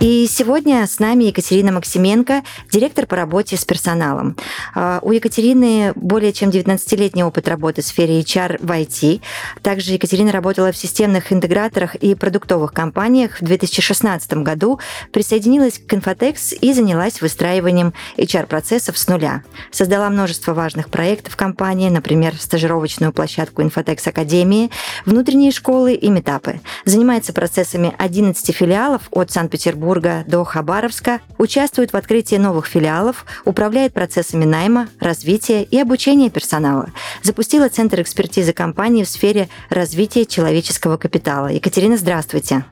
И сегодня с нами Екатерина Максименко, директор по работе с персоналом. А, у Екатерины более чем 19-летний опыт работы в сфере HR в IT. Также Екатерина работала в системных интеграторах и продуктовых компаниях. В 2016 году присоединилась к Infotex и занялась выстраиванием HR-процессов с нуля. Создала множество важных проектов компании, например, стажировочную площадку Infotex Академии, внутренние школы и метапы. Занимается процессами 11 филиалов от Санкт-Петербурга Петербурга до Хабаровска, участвует в открытии новых филиалов, управляет процессами найма, развития и обучения персонала. Запустила Центр экспертизы компании в сфере развития человеческого капитала. Екатерина, здравствуйте.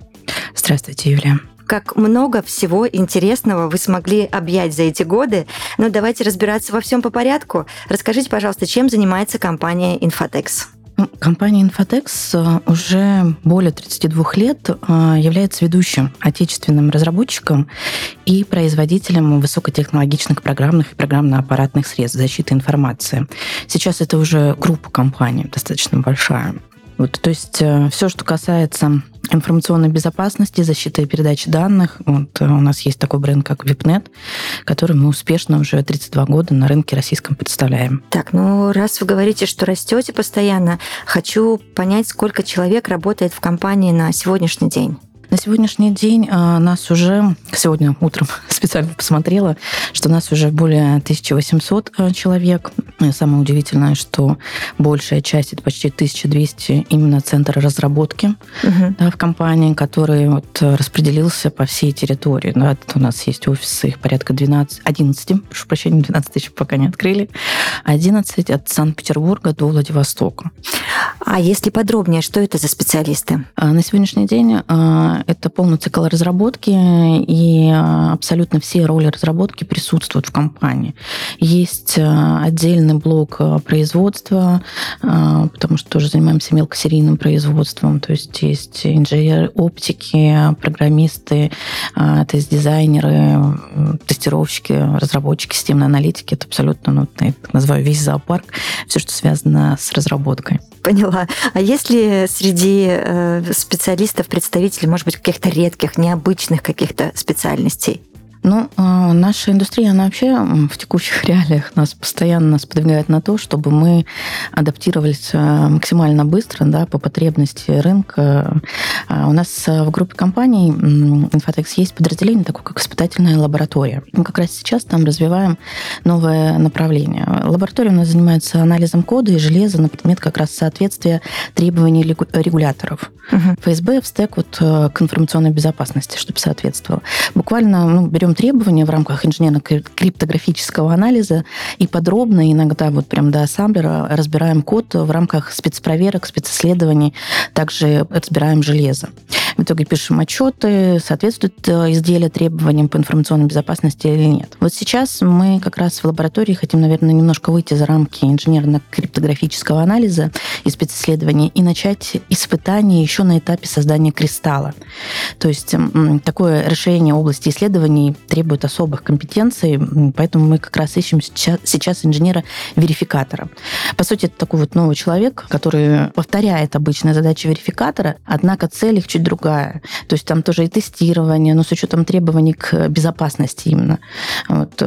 Здравствуйте, Юлия как много всего интересного вы смогли объять за эти годы. Но давайте разбираться во всем по порядку. Расскажите, пожалуйста, чем занимается компания Infotex? Ну, компания Infotex э, уже более 32 лет э, является ведущим отечественным разработчиком и производителем высокотехнологичных программных и программно-аппаратных средств защиты информации. Сейчас это уже группа компаний, достаточно большая. Вот, то есть э, все, что касается информационной безопасности, защиты и передачи данных. Вот, э, у нас есть такой бренд, как Випнет, который мы успешно уже 32 года на рынке российском представляем. Так, ну раз вы говорите, что растете постоянно, хочу понять, сколько человек работает в компании на сегодняшний день. На сегодняшний день а, нас уже, сегодня утром специально посмотрела, что нас уже более 1800 а, человек. И самое удивительное, что большая часть, это почти 1200, именно центр разработки угу. да, в компании, который вот распределился по всей территории. Да, у нас есть офисы, их порядка 12, 11, прошу прощения, 12 еще пока не открыли, 11 от Санкт-Петербурга до Владивостока. А если подробнее, что это за специалисты? А, на сегодняшний день это полный цикл разработки, и а, абсолютно все роли разработки присутствуют в компании. Есть а, отдельный блок а, производства, потому что тоже занимаемся мелкосерийным производством, то есть есть инженеры оптики, программисты, тест-дизайнеры, тестировщики, разработчики, системной аналитики. Это абсолютно, ну, я так называю, весь зоопарк, все, что связано с разработкой. Поняла. А есть ли среди э, специалистов представители, может быть, каких-то редких, необычных каких-то специальностей? Ну, а, наша индустрия, она вообще в текущих реалиях нас постоянно сподвигает на то, чтобы мы адаптировались а, максимально быстро да, по потребности рынка. А, у нас в группе компаний Infotex есть подразделение такое, как испытательная лаборатория. Мы как раз сейчас там развиваем новое направление. Лаборатория у нас занимается анализом кода и железа на предмет как раз соответствия требований регуляторов. Угу. ФСБ, ФСТЭК вот, к информационной безопасности, чтобы соответствовало. Буквально ну, берем требования в рамках инженерно-криптографического анализа и подробно, иногда вот прям до ассамблера, разбираем код в рамках спецпроверок, специсследований, также разбираем железо. В итоге пишем отчеты, соответствует э, изделие требованиям по информационной безопасности или нет. Вот сейчас мы как раз в лаборатории хотим, наверное, немножко выйти за рамки инженерно-криптографического анализа и специсследований и начать испытания еще на этапе создания кристалла. То есть такое решение области исследований требует особых компетенций, поэтому мы как раз ищем сейчас инженера-верификатора. По сути, это такой вот новый человек, который повторяет обычные задачи верификатора, однако цель их чуть другая. То есть там тоже и тестирование, но с учетом требований к безопасности именно. Вот.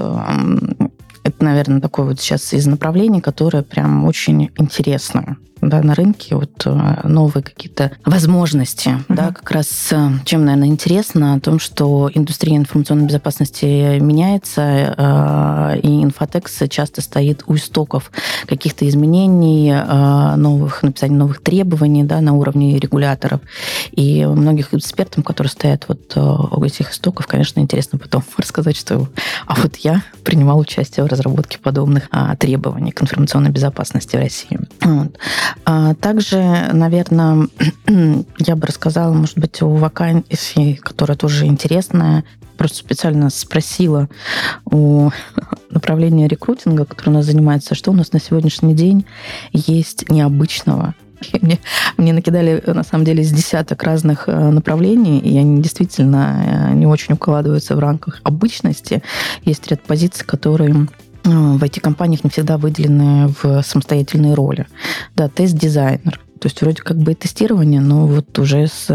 Это, наверное, такое вот сейчас из направлений, которое прям очень интересно да, на рынке, вот э, новые какие-то возможности. Mm-hmm. Да, как раз э, чем, наверное, интересно, о том, что индустрия информационной безопасности меняется, э, и инфотекс часто стоит у истоков каких-то изменений, новых, написания новых требований да, на уровне регуляторов. И многих экспертам, которые стоят вот у этих истоков, конечно, интересно потом рассказать, что а вот я принимал участие в разработке подобных требований к информационной безопасности в России. Вот. А также, наверное, я бы рассказала, может быть, о вакансии, которая тоже интересная, просто специально спросила у направления рекрутинга, которое у нас занимается, что у нас на сегодняшний день есть необычного? Мне, мне накидали, на самом деле, с десяток разных э, направлений, и они действительно э, не очень укладываются в рамках обычности. Есть ряд позиций, которые в IT-компаниях не всегда выделены в самостоятельные роли. Да, тест-дизайнер. То есть вроде как бы и тестирование, но вот уже с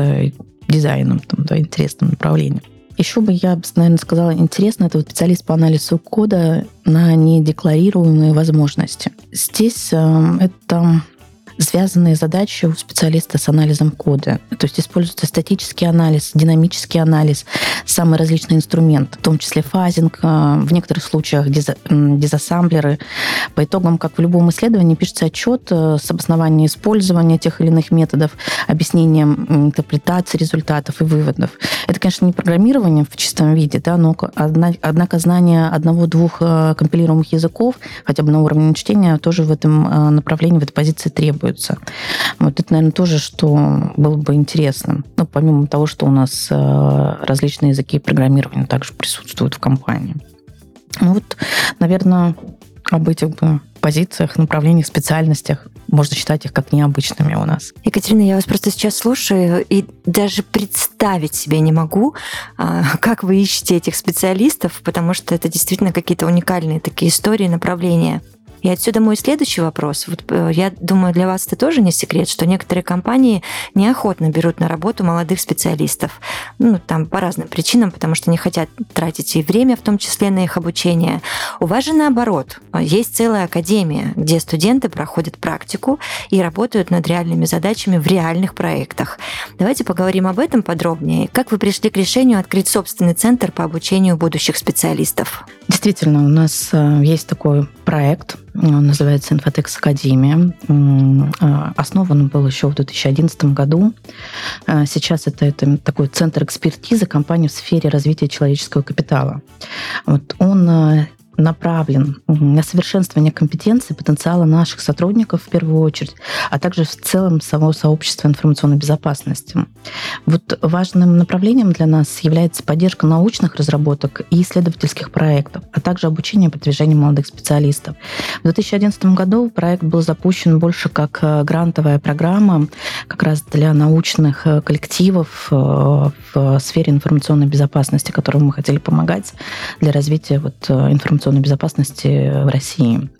дизайном, там, да, интересным направлением. Еще бы я, наверное, сказала, интересно, это вот специалист по анализу кода на недекларируемые возможности. Здесь э, это связанные задачи у специалиста с анализом кода. То есть используется статический анализ, динамический анализ, самые различные инструменты, в том числе фазинг, э, в некоторых случаях дизассамблеры. По итогам, как в любом исследовании, пишется отчет э, с обоснованием использования тех или иных методов, объяснением интерпретации результатов и выводов. Это, конечно, не программирование в чистом виде, да, но однако знание одного-двух э, компилируемых языков, хотя бы на уровне чтения, тоже в этом направлении, в этой позиции требуется требуется. Вот это, наверное, тоже, что было бы интересно. Ну, помимо того, что у нас э, различные языки программирования также присутствуют в компании. Ну вот, наверное, об этих бы позициях, направлениях, специальностях. Можно считать их как необычными у нас. Екатерина, я вас просто сейчас слушаю и даже представить себе не могу, а, как вы ищете этих специалистов, потому что это действительно какие-то уникальные такие истории, направления. И отсюда мой следующий вопрос. Вот э, я думаю, для вас это тоже не секрет, что некоторые компании неохотно берут на работу молодых специалистов. Ну, там по разным причинам, потому что не хотят тратить и время, в том числе на их обучение. У вас же наоборот. Есть целая академия, где студенты проходят практику и работают над реальными задачами в реальных проектах. Давайте поговорим об этом подробнее. Как вы пришли к решению открыть собственный центр по обучению будущих специалистов? Действительно, у нас э, есть такой проект, он называется «Инфотекс Академия». Э, основан он был еще в 2011 году. Э, сейчас это, это такой центр экспертизы компании в сфере развития человеческого капитала. Вот он направлен на совершенствование компетенций потенциала наших сотрудников в первую очередь, а также в целом самого сообщества информационной безопасности. Вот важным направлением для нас является поддержка научных разработок и исследовательских проектов, а также обучение и продвижение молодых специалистов. В 2011 году проект был запущен больше как э, грантовая программа как раз для научных э, коллективов э, в сфере информационной безопасности, которым мы хотели помогать для развития вот информационной информационной безопасности в России.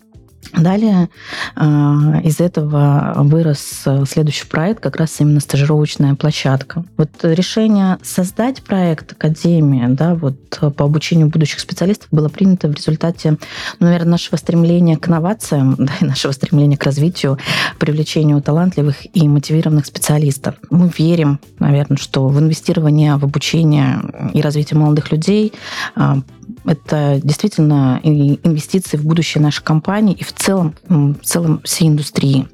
Далее а, из этого вырос следующий проект, как раз именно стажировочная площадка. Вот решение создать проект Академия да, вот, по обучению будущих специалистов было принято в результате, ну, наверное, нашего стремления к инновациям да, и нашего стремления к развитию, привлечению талантливых и мотивированных специалистов. Мы верим, наверное, что в инвестирование в обучение и развитие молодых людей а, это действительно инвестиции в будущее нашей компании и в целом, в целом всей индустрии.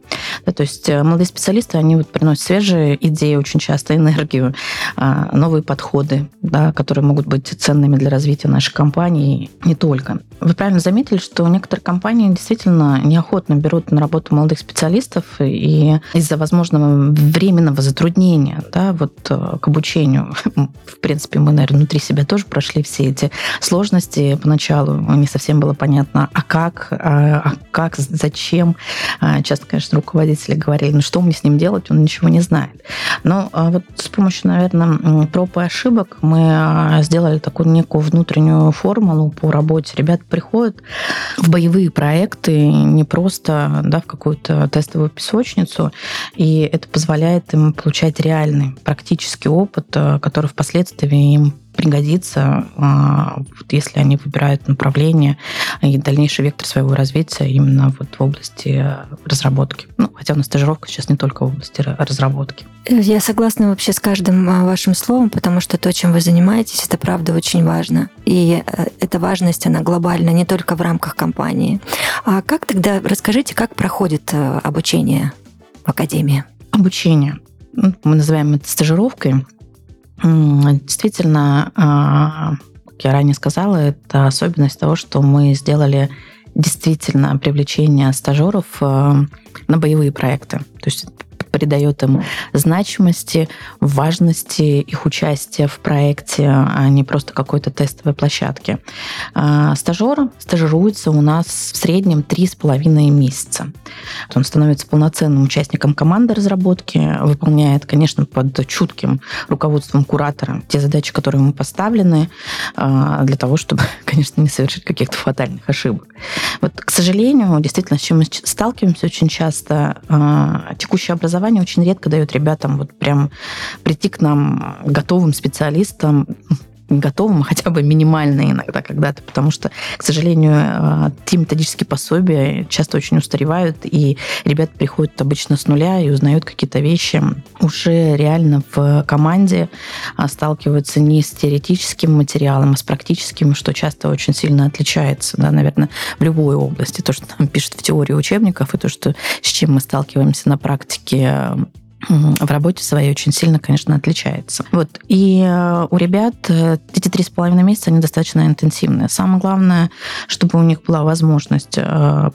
Да, то есть э, молодые специалисты, они вот приносят свежие идеи очень часто, энергию, а, новые подходы, да, которые могут быть ценными для развития нашей компании, не только. Вы правильно заметили, что некоторые компании действительно неохотно берут на работу молодых специалистов и из-за возможного временного затруднения да, вот, э, к обучению. В принципе, мы, наверное, внутри себя тоже прошли все эти сложности поначалу. Не совсем было понятно, а как, а, а как, зачем. А, часто, конечно, руководители говорили, ну что мне с ним делать, он ничего не знает. Но вот с помощью, наверное, проб и ошибок мы сделали такую некую внутреннюю формулу по работе. Ребят приходят в боевые проекты, не просто да, в какую-то тестовую песочницу, и это позволяет им получать реальный практический опыт, э, который впоследствии им пригодится, а, вот если они выбирают направление и дальнейший вектор своего развития именно вот в области разработки. Ну, хотя у нас стажировка сейчас не только в области разработки. Я согласна вообще с каждым а, вашим словом, потому что то, чем вы занимаетесь, это правда очень важно. И э, эта важность, она глобальна не только в рамках компании. А как тогда, расскажите, как проходит э, обучение в Академии? Обучение. Ну, мы называем это стажировкой. Действительно, а, как я ранее сказала, это особенность того, что мы сделали действительно привлечение стажеров а, на боевые проекты. То есть придает им значимости, важности их участия в проекте, а не просто какой-то тестовой площадки. А, стажер стажируется у нас в среднем три с половиной месяца. Он становится полноценным участником команды разработки, выполняет, конечно, под чутким руководством куратора те задачи, которые ему поставлены, а, для того, чтобы, конечно, не совершить каких-то фатальных ошибок. Вот, к сожалению, действительно, с чем мы сталкиваемся очень часто, а, текущее образование очень редко дает ребятам вот прям прийти к нам готовым специалистам готовым, а хотя бы минимально иногда когда-то, потому что, к сожалению, э, те методические пособия часто очень устаревают, и ребята приходят обычно с нуля и узнают какие-то вещи уже реально в команде, а сталкиваются не с теоретическим материалом, а с практическим, что часто очень сильно отличается, да, наверное, в любой области. То, что нам пишут в теории учебников, и то, что, с чем мы сталкиваемся на практике в работе своей очень сильно, конечно, отличается. Вот. И э, у ребят э, эти три с половиной месяца, они достаточно интенсивные. Самое главное, чтобы у них была возможность э,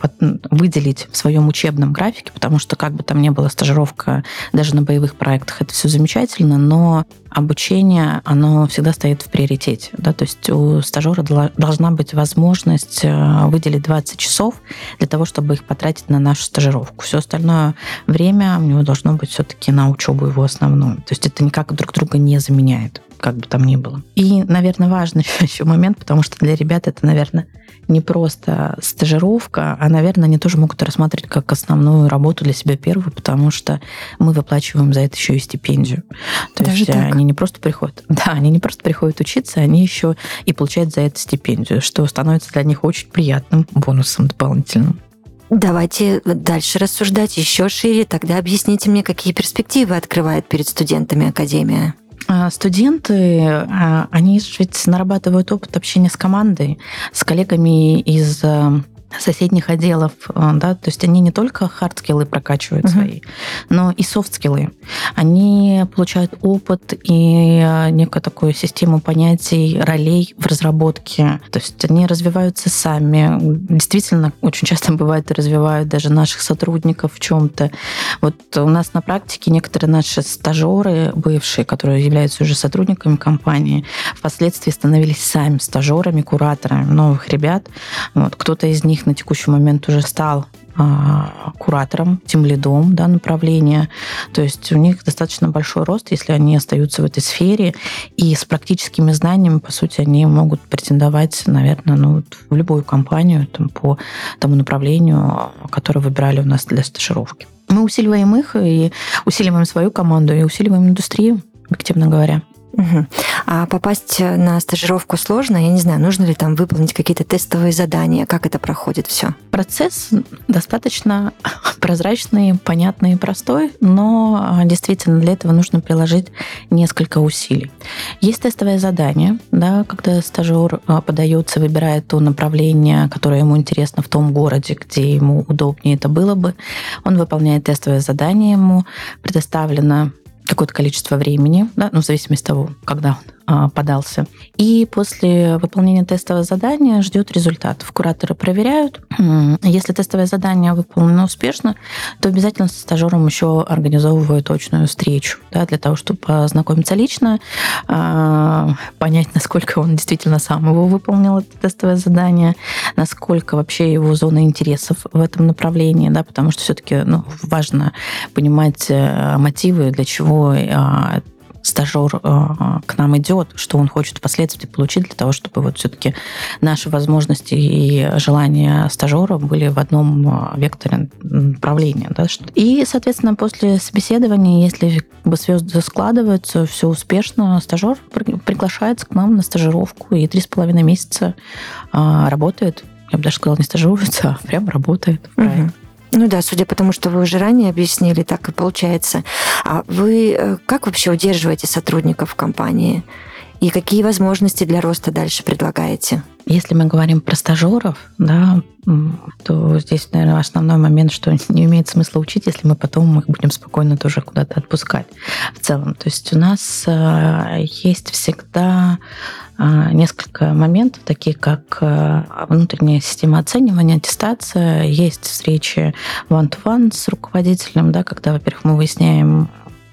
выделить в своем учебном графике, потому что как бы там ни было стажировка даже на боевых проектах, это все замечательно, но обучение, оно всегда стоит в приоритете. Да? То есть у стажера должна быть возможность выделить 20 часов для того, чтобы их потратить на нашу стажировку. Все остальное время у него должно быть все-таки на учебу его основную. То есть это никак друг друга не заменяет, как бы там ни было. И, наверное, важный еще момент, потому что для ребят это, наверное, не просто стажировка, а, наверное, они тоже могут рассматривать как основную работу для себя первую, потому что мы выплачиваем за это еще и стипендию. То Даже есть так? они не просто приходят, да, они не просто приходят учиться, они еще и получают за это стипендию, что становится для них очень приятным бонусом дополнительным. Давайте дальше рассуждать еще шире. Тогда объясните мне, какие перспективы открывает перед студентами Академия. А, студенты, а, они ведь нарабатывают опыт общения с командой, с коллегами из а, соседних отделов, э, да, то есть они не только хардскиллы прокачивают uh-huh. свои, но и софтскиллы. Они получают опыт и э, некую такую систему понятий, ролей в разработке. То есть они развиваются сами. Действительно, очень часто бывает, развивают даже наших сотрудников в чем-то. Вот у нас на практике некоторые наши стажеры, бывшие, которые являются уже сотрудниками компании, впоследствии становились сами стажерами, кураторами новых ребят. Вот, кто-то из них них на текущий момент уже стал а, куратором, тем лидом да, направления. То есть у них достаточно большой рост, если они остаются в этой сфере. И с практическими знаниями, по сути, они могут претендовать, наверное, ну, в любую компанию там, по тому направлению, которое выбирали у нас для стажировки. Мы усиливаем их и усиливаем свою команду, и усиливаем индустрию, объективно говоря. Угу. А попасть на стажировку сложно? Я не знаю, нужно ли там выполнить какие-то тестовые задания? Как это проходит все? Процесс достаточно прозрачный, понятный и простой, но а, действительно для этого нужно приложить несколько усилий. Есть тестовое задание, да, когда стажер а, подается, выбирает то направление, которое ему интересно в том городе, где ему удобнее это было бы. Он выполняет тестовое задание, ему предоставлено какое-то количество времени, да, ну, в зависимости от того, когда. он подался. И после выполнения тестового задания ждет результатов. Кураторы проверяют. Если тестовое задание выполнено успешно, то обязательно со стажером еще организовывают точную встречу да, для того, чтобы познакомиться лично, а, понять, насколько он действительно сам его выполнил, это тестовое задание, насколько вообще его зона интересов в этом направлении, да, потому что все-таки ну, важно понимать э, мотивы, для чего а, стажер э, к нам идет, что он хочет впоследствии получить для того, чтобы вот все-таки наши возможности и желания стажера были в одном э, векторе направления. Да? И, соответственно, после собеседования, если бы звезды складываются, все успешно, стажер приглашается к нам на стажировку и три с половиной месяца э, работает. Я бы даже сказала, не стажируется, а прям работает в проекте. Угу. Ну да, судя по тому, что вы уже ранее объяснили, так и получается. А вы э, как вообще удерживаете сотрудников в компании? И какие возможности для роста дальше предлагаете? Если мы говорим про стажеров, да, то здесь, наверное, основной момент, что не имеет смысла учить, если мы потом их будем спокойно тоже куда-то отпускать в целом. То есть у нас э, есть всегда э, несколько моментов, такие как э, внутренняя система оценивания, аттестация, есть встречи one-to-one с руководителем, да, когда, во-первых, мы выясняем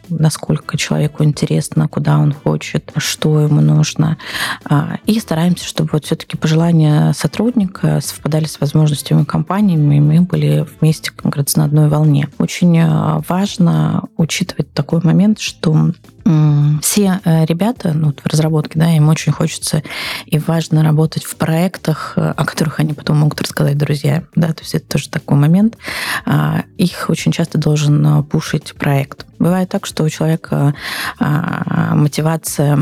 насколько человеку интересно, куда он хочет, что ему нужно. А, и стараемся, чтобы вот все-таки пожелания сотрудника совпадали с возможностями компании, и мы были вместе, как говорится, на одной волне. Очень э, важно учитывать такой момент, что все э, ребята ну, в разработке, да, им очень хочется и важно работать в проектах, э, о которых они потом могут рассказать друзьям, да, то есть это тоже такой момент. А, их очень часто должен пушить проект. Бывает так, что у человека а, мотивация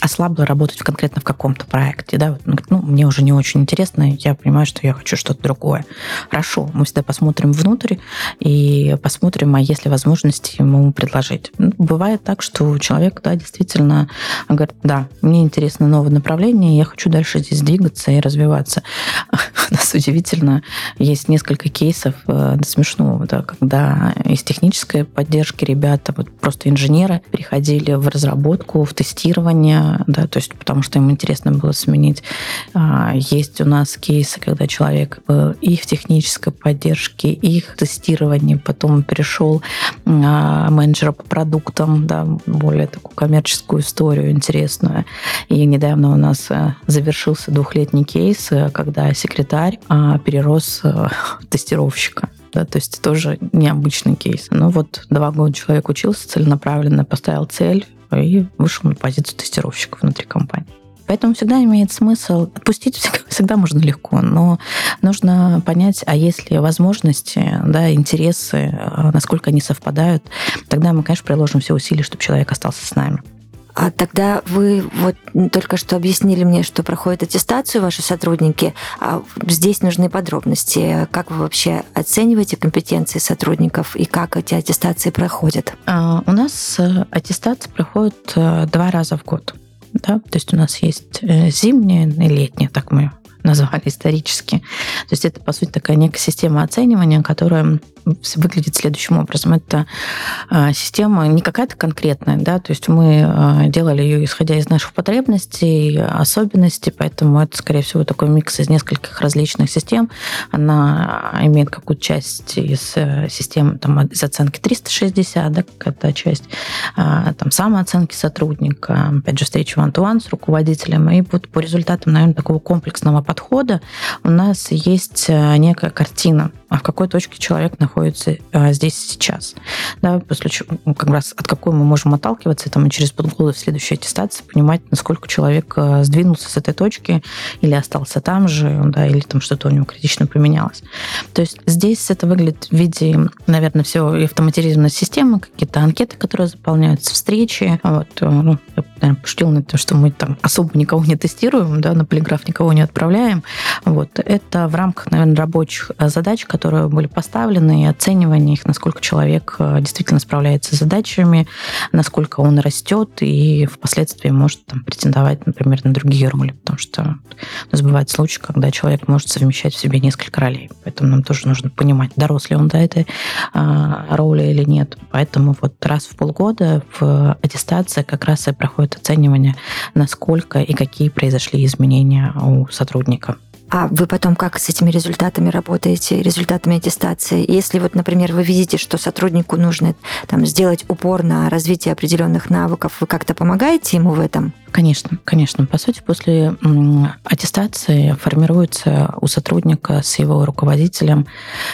ослабла работать конкретно в каком-то проекте. Да? Он говорит, ну, мне уже не очень интересно, я понимаю, что я хочу что-то другое. Хорошо, мы всегда посмотрим внутрь и посмотрим, а есть ли возможности ему предложить. Ну, бывает так, что человек да, действительно говорит, да, мне интересно новое направление, я хочу дальше здесь двигаться и развиваться. У нас удивительно, есть несколько кейсов э, смешного, да, когда из технической поддержки ребята, вот просто инженеры, приходили в разработку, в тестирование, да, то есть потому что им интересно было сменить. А, есть у нас кейсы, когда человек был и в технической поддержке, и в тестировании, потом перешел а, менеджера по продуктам, да, более такую коммерческую историю интересную. И недавно у нас э, завершился двухлетний кейс, э, когда секретарь а, перерос э, тестировщика да, то есть тоже необычный кейс. Но вот два года человек учился целенаправленно, поставил цель и вышел на позицию тестировщика внутри компании. Поэтому всегда имеет смысл отпустить всегда, всегда можно легко, но нужно понять, а есть ли возможности, да, интересы, насколько они совпадают, тогда мы, конечно, приложим все усилия, чтобы человек остался с нами. А тогда вы вот только что объяснили мне, что проходит аттестацию ваши сотрудники. А здесь нужны подробности. Как вы вообще оцениваете компетенции сотрудников и как эти аттестации проходят? А, у нас э, аттестация проходит э, два раза в год. Да? То есть у нас есть э, зимняя и летняя, так мы назвали исторически. То есть это, по сути, такая некая система оценивания, которая выглядит следующим образом. Это а, система не какая-то конкретная, да, то есть мы а, делали ее исходя из наших потребностей, особенностей, поэтому это, скорее всего, такой микс из нескольких различных систем. Она имеет какую-то часть из э, системы, там, из оценки 360, да, какая-то часть, а, там, самооценки сотрудника, опять же, встречи one-to-one с руководителем, и вот по результатам, наверное, такого комплексного подхода у нас есть э, некая картина, а в какой точке человек находится а, здесь сейчас. Да, после чего, ну, как раз от какой мы можем отталкиваться, там, и через полгода в следующей аттестации понимать, насколько человек а, сдвинулся с этой точки или остался там же, да, или там что-то у него критично поменялось. То есть здесь это выглядит в виде, наверное, все и автоматизированной системы, какие-то анкеты, которые заполняются, встречи. Вот, э, ну, я, наверное, пошутила на то, что мы там особо никого не тестируем, да, на полиграф никого не отправляем. Вот. Это в рамках, наверное, рабочих а, задач, которые были поставлены, и оценивание их, насколько человек э, действительно справляется с задачами, насколько он растет и впоследствии может там, претендовать, например, на другие роли. Потому что у нас бывает случаи, когда человек может совмещать в себе несколько ролей. Поэтому нам тоже нужно понимать, дорос ли он до этой а, роли или нет. Поэтому вот раз в полгода в аттестации как раз и проходит оценивание, насколько и какие произошли изменения у сотрудника. А вы потом как с этими результатами работаете, результатами аттестации? Если вот, например, вы видите, что сотруднику нужно там, сделать упор на развитие определенных навыков, вы как-то помогаете ему в этом? Конечно, конечно. По сути, после аттестации формируется у сотрудника с его руководителем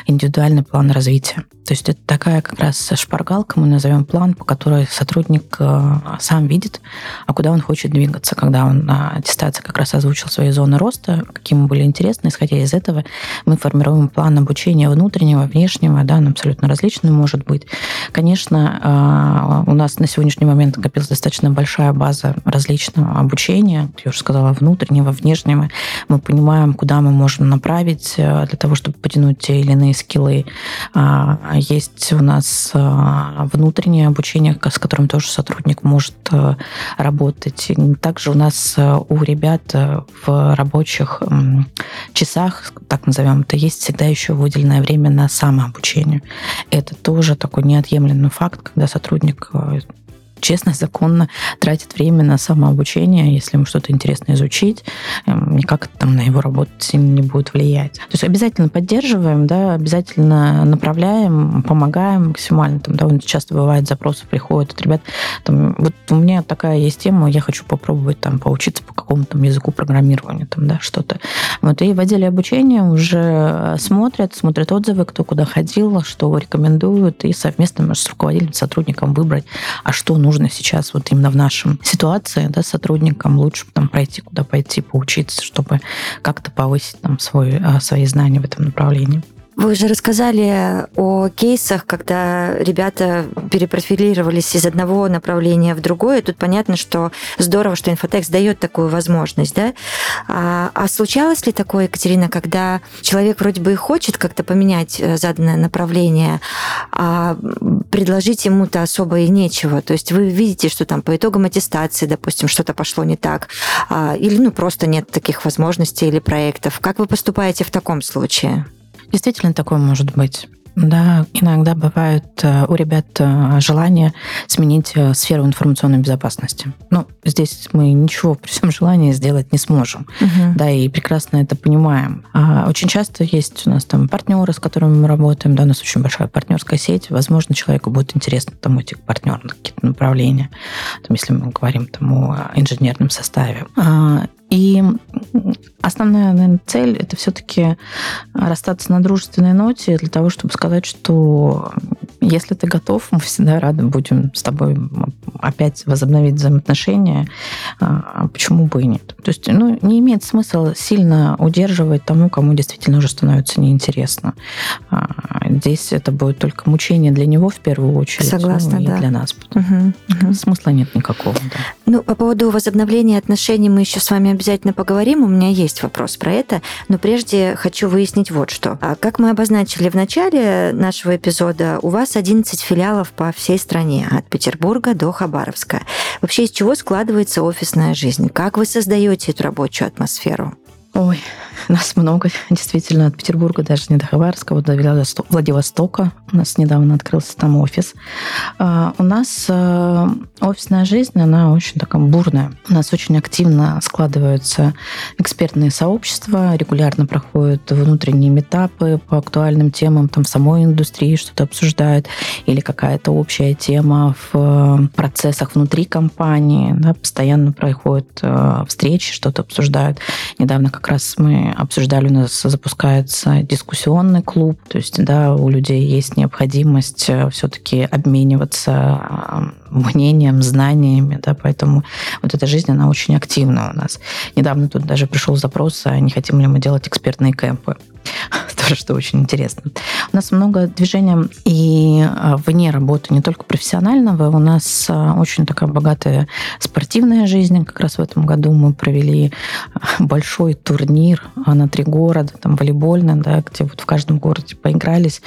индивидуальный план развития. То есть это такая как раз шпаргалка, мы назовем план, по которой сотрудник э, сам видит, а куда он хочет двигаться. Когда он на аттестации как раз озвучил свои зоны роста, какие ему были интересны, исходя из этого мы формируем план обучения внутреннего, внешнего, да, он абсолютно различный может быть. Конечно, э, у нас на сегодняшний момент накопилась достаточно большая база различных различного обучения, я уже сказала, внутреннего, внешнего. Мы понимаем, куда мы можем направить для того, чтобы потянуть те или иные скиллы. А, есть у нас внутреннее обучение, с которым тоже сотрудник может работать. Также у нас у ребят в рабочих часах, так назовем это, есть всегда еще выделенное время на самообучение. Это тоже такой неотъемлемый факт, когда сотрудник э, честно, законно тратит время на самообучение, если ему что-то интересно изучить, эм, никак там на его работу сильно не будет влиять. То есть обязательно поддерживаем, да, обязательно направляем, помогаем максимально. Там довольно часто бывает запросы приходят от ребят. Там, вот у меня такая есть тема, я хочу попробовать там поучиться по какому-то языку программирования, там, да, что-то. Вот, и в отделе обучения уже смотрят, смотрят отзывы, кто куда ходил, что рекомендуют, и совместно с руководителем, сотрудником выбрать, а что нужно сейчас вот именно в нашем ситуации, да, сотрудникам лучше там пройти, куда пойти, поучиться, чтобы как-то повысить там свой, а, свои знания в этом направлении. Вы уже рассказали о кейсах, когда ребята перепрофилировались из одного направления в другое. Тут понятно, что здорово, что Инфотекс дает такую возможность, да? А, а случалось ли такое, Екатерина, когда человек вроде бы и хочет как-то поменять э, заданное направление, а предложить ему-то особо и нечего? То есть вы видите, что там по итогам аттестации, допустим, что-то пошло не так, а, или ну просто нет таких возможностей или проектов. Как вы поступаете в таком случае? Действительно такое может быть. Да, иногда бывает э, у ребят э, желание сменить э, сферу информационной безопасности. Ну, здесь мы ничего при всем желании сделать не сможем. Угу. Да, и прекрасно это понимаем. А очень часто есть у нас там партнеры, с которыми мы работаем, да, у нас очень большая партнерская сеть. Возможно, человеку будет интересно там уйти к партнеру на какие-то направления, там, если мы говорим там о инженерном составе. А, и основная, наверное, цель это все-таки расстаться на дружественной ноте для того, чтобы сказать, что если ты готов, мы всегда рады будем с тобой опять возобновить взаимоотношения. А почему бы и нет? То есть, ну, не имеет смысла сильно удерживать тому, кому действительно уже становится неинтересно. А, здесь это будет только мучение для него в первую очередь. Согласна, ну, да. для нас. Угу, угу. Смысла нет никакого. Да. Ну, по поводу возобновления отношений мы еще с вами обязательно поговорим. У меня есть вопрос про это. Но прежде хочу выяснить вот что. А как мы обозначили в начале нашего эпизода, у вас 11 филиалов по всей стране, от Петербурга до Хабаровска. Вообще, из чего складывается офисная жизнь? Как вы создаете эту рабочую атмосферу? Ой, нас много, действительно, от Петербурга даже не до Хабаровска, вот до Владивостока. У нас недавно открылся там офис. А, у нас э, офисная жизнь, она очень такая бурная. У нас очень активно складываются экспертные сообщества, регулярно проходят внутренние метапы по актуальным темам, там в самой индустрии что-то обсуждают, или какая-то общая тема в процессах внутри компании, да, постоянно проходят э, встречи, что-то обсуждают. Недавно как раз мы обсуждали, у нас запускается дискуссионный клуб, то есть, да, у людей есть необходимость э, все-таки обмениваться э, мнением, знаниями, да, поэтому вот эта жизнь, она очень активна у нас. Недавно тут даже пришел запрос, а не хотим ли мы делать экспертные кемпы. Тоже, что очень интересно. У нас много движения и а, вне работы, не только профессионального. У нас а, очень такая богатая спортивная жизнь. Как раз в этом году мы провели а, большой турнир на три города, там волейбольный, да, где вот в каждом городе поигрались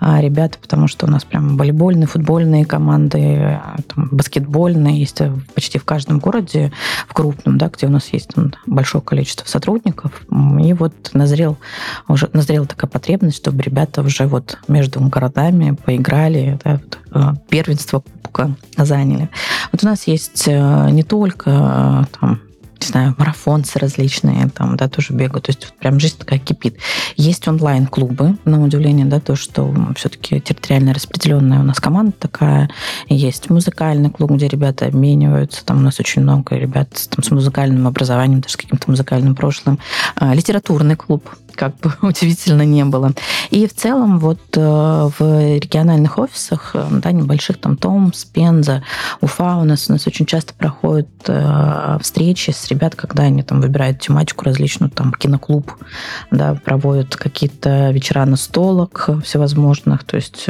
ребята, потому что у нас прям волейбольные, футбольные команды, там, баскетбольные есть почти в каждом городе, в крупном, да, где у нас есть там, большое количество сотрудников. И вот назрел уже уже назрела такая потребность, чтобы ребята уже вот между городами поиграли, да, вот, э, первенство Кубка заняли. Вот у нас есть э, не только э, там не знаю, марафонцы различные там, да, тоже бегают. То есть вот прям жизнь такая кипит. Есть онлайн-клубы, на удивление, да, то, что все-таки территориально распределенная у нас команда такая. Есть музыкальный клуб, где ребята обмениваются. Там у нас очень много ребят там, с музыкальным образованием, даже с каким-то музыкальным прошлым. А, литературный клуб как бы удивительно не было. И в целом вот э, в региональных офисах, э, да, небольших, там Томс, Пенза, Уфа у нас, у нас очень часто проходят э, встречи с ребят, когда они там выбирают тематику различную, там киноклуб, да, проводят какие-то вечера на столок всевозможных, то есть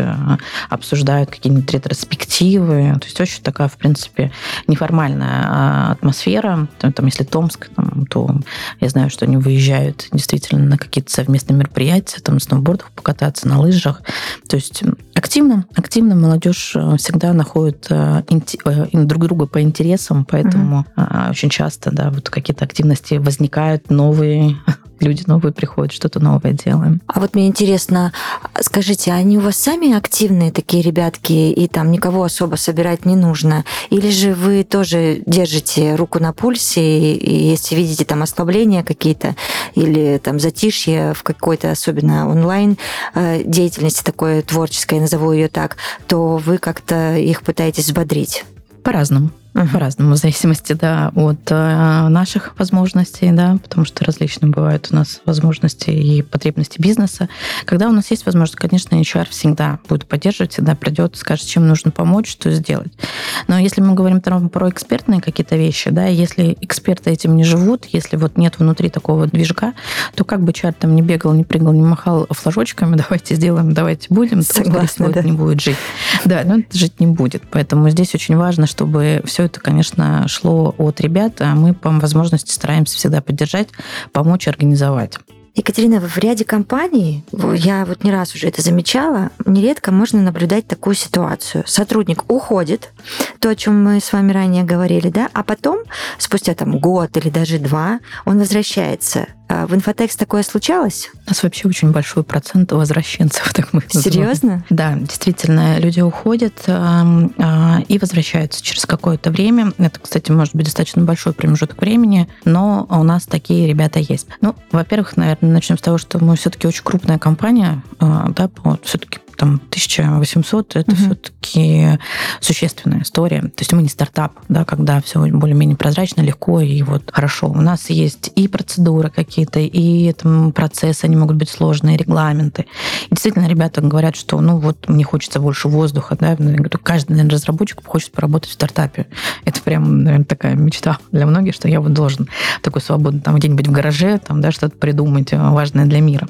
обсуждают какие-нибудь ретроспективы, то есть очень такая, в принципе, неформальная а, атмосфера. Там, если Томск, там, то я знаю, что они выезжают действительно на какие-то совместные мероприятия, там, сноубордах покататься, на лыжах. То есть активно, активно молодежь э, всегда находит э, э, друг друга по интересам, поэтому угу. очень часто, да, вот какие-то активности возникают новые, люди новые приходят, что-то новое делаем. А вот мне интересно, скажите, они у вас сами активные такие ребятки, и там никого особо собирать не нужно? Или же вы тоже держите руку на пульсе, и если видите там ослабления какие-то, или там затишье в какой-то, особенно онлайн деятельности такой творческой, назову ее так, то вы как-то их пытаетесь взбодрить? По-разному. Uh-huh. По-разному, в зависимости, да, от э, наших возможностей, да, потому что различные бывают у нас возможности и потребности бизнеса. Когда у нас есть возможность, конечно, HR всегда будет поддерживать, всегда придет, скажет, чем нужно помочь, что сделать. Но если мы говорим там, про экспертные какие-то вещи, да, если эксперты этим не живут, если вот нет внутри такого движка, то как бы HR там не бегал, не прыгал, не махал флажочками, давайте сделаем, давайте будем, Согласна, то, да. не будет жить. Да, но это жить не будет. Поэтому здесь очень важно, чтобы все все это, конечно, шло от ребят, а мы по возможности стараемся всегда поддержать, помочь организовать. Екатерина, в ряде компаний, я вот не раз уже это замечала, нередко можно наблюдать такую ситуацию. Сотрудник уходит, то, о чем мы с вами ранее говорили, да, а потом, спустя там год или даже два, он возвращается в Инфотекс такое случалось? У нас вообще очень большой процент возвращенцев, так мы Серьезно? Да, действительно, люди уходят э, и возвращаются через какое-то время. Это, кстати, может быть достаточно большой промежуток времени, но у нас такие ребята есть. Ну, во-первых, наверное, начнем с того, что мы все-таки очень крупная компания, э, да, вот все-таки там 1800, это угу. все-таки существенная история. То есть мы не стартап, да, когда все более-менее прозрачно, легко и вот хорошо. У нас есть и процедуры какие-то, и там процессы, они могут быть сложные, регламенты. И действительно, ребята говорят, что ну вот мне хочется больше воздуха, да, каждый наверное, разработчик хочет поработать в стартапе. Это прям, наверное, такая мечта для многих, что я вот должен такой свободный там где-нибудь в гараже, там, да, что-то придумать важное для мира.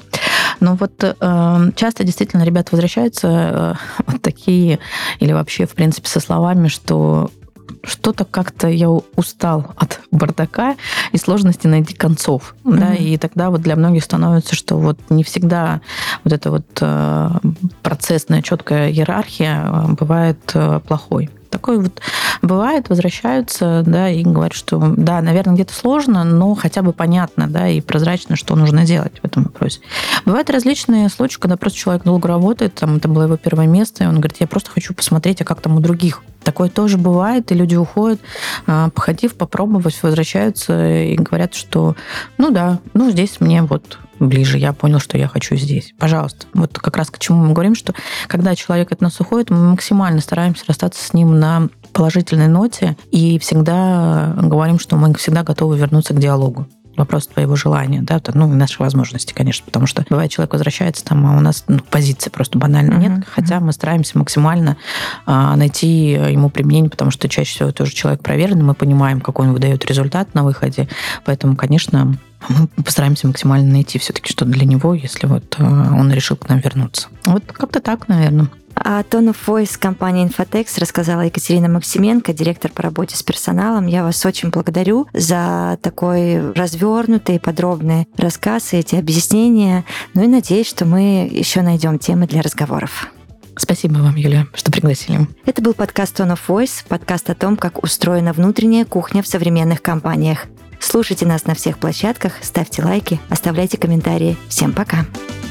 Но вот э, часто действительно ребята возвращаются э, вот такие, или вообще, в принципе, со словами, что что-то как-то я устал от бардака и сложности найти концов. Mm-hmm. Да, и тогда вот для многих становится, что вот не всегда вот эта вот э, процессная четкая иерархия э, бывает э, плохой. Такое вот бывает, возвращаются, да, и говорят, что да, наверное, где-то сложно, но хотя бы понятно, да, и прозрачно, что нужно делать в этом вопросе. Бывают различные случаи, когда просто человек долго работает, там, это было его первое место, и он говорит, я просто хочу посмотреть, а как там у других. Такое тоже бывает, и люди уходят, а, походив, попробовать, возвращаются и говорят, что ну да, ну здесь мне вот ближе, я понял, что я хочу здесь. Пожалуйста. Вот как раз к чему мы говорим, что когда человек от нас уходит, мы максимально стараемся расстаться с ним на положительной ноте и всегда говорим, что мы всегда готовы вернуться к диалогу вопрос твоего желания, да, ну, и наши возможности, конечно, потому что бывает, человек возвращается там, а у нас ну, позиции просто банально uh-huh, нет, хотя uh-huh. мы стараемся максимально а, найти ему применение, потому что чаще всего тоже человек проверенный, мы понимаем, какой он выдает результат на выходе, поэтому, конечно, мы постараемся максимально найти все-таки что для него, если вот э, он решил к нам вернуться. Вот как-то так, наверное. О Tone of Voice компании Infotex рассказала Екатерина Максименко, директор по работе с персоналом. Я вас очень благодарю за такой развернутый, подробный рассказ и эти объяснения. Ну и надеюсь, что мы еще найдем темы для разговоров. Спасибо вам, Юлия, что пригласили. Это был подкаст Tone of Voice, подкаст о том, как устроена внутренняя кухня в современных компаниях. Слушайте нас на всех площадках, ставьте лайки, оставляйте комментарии. Всем пока! Пока.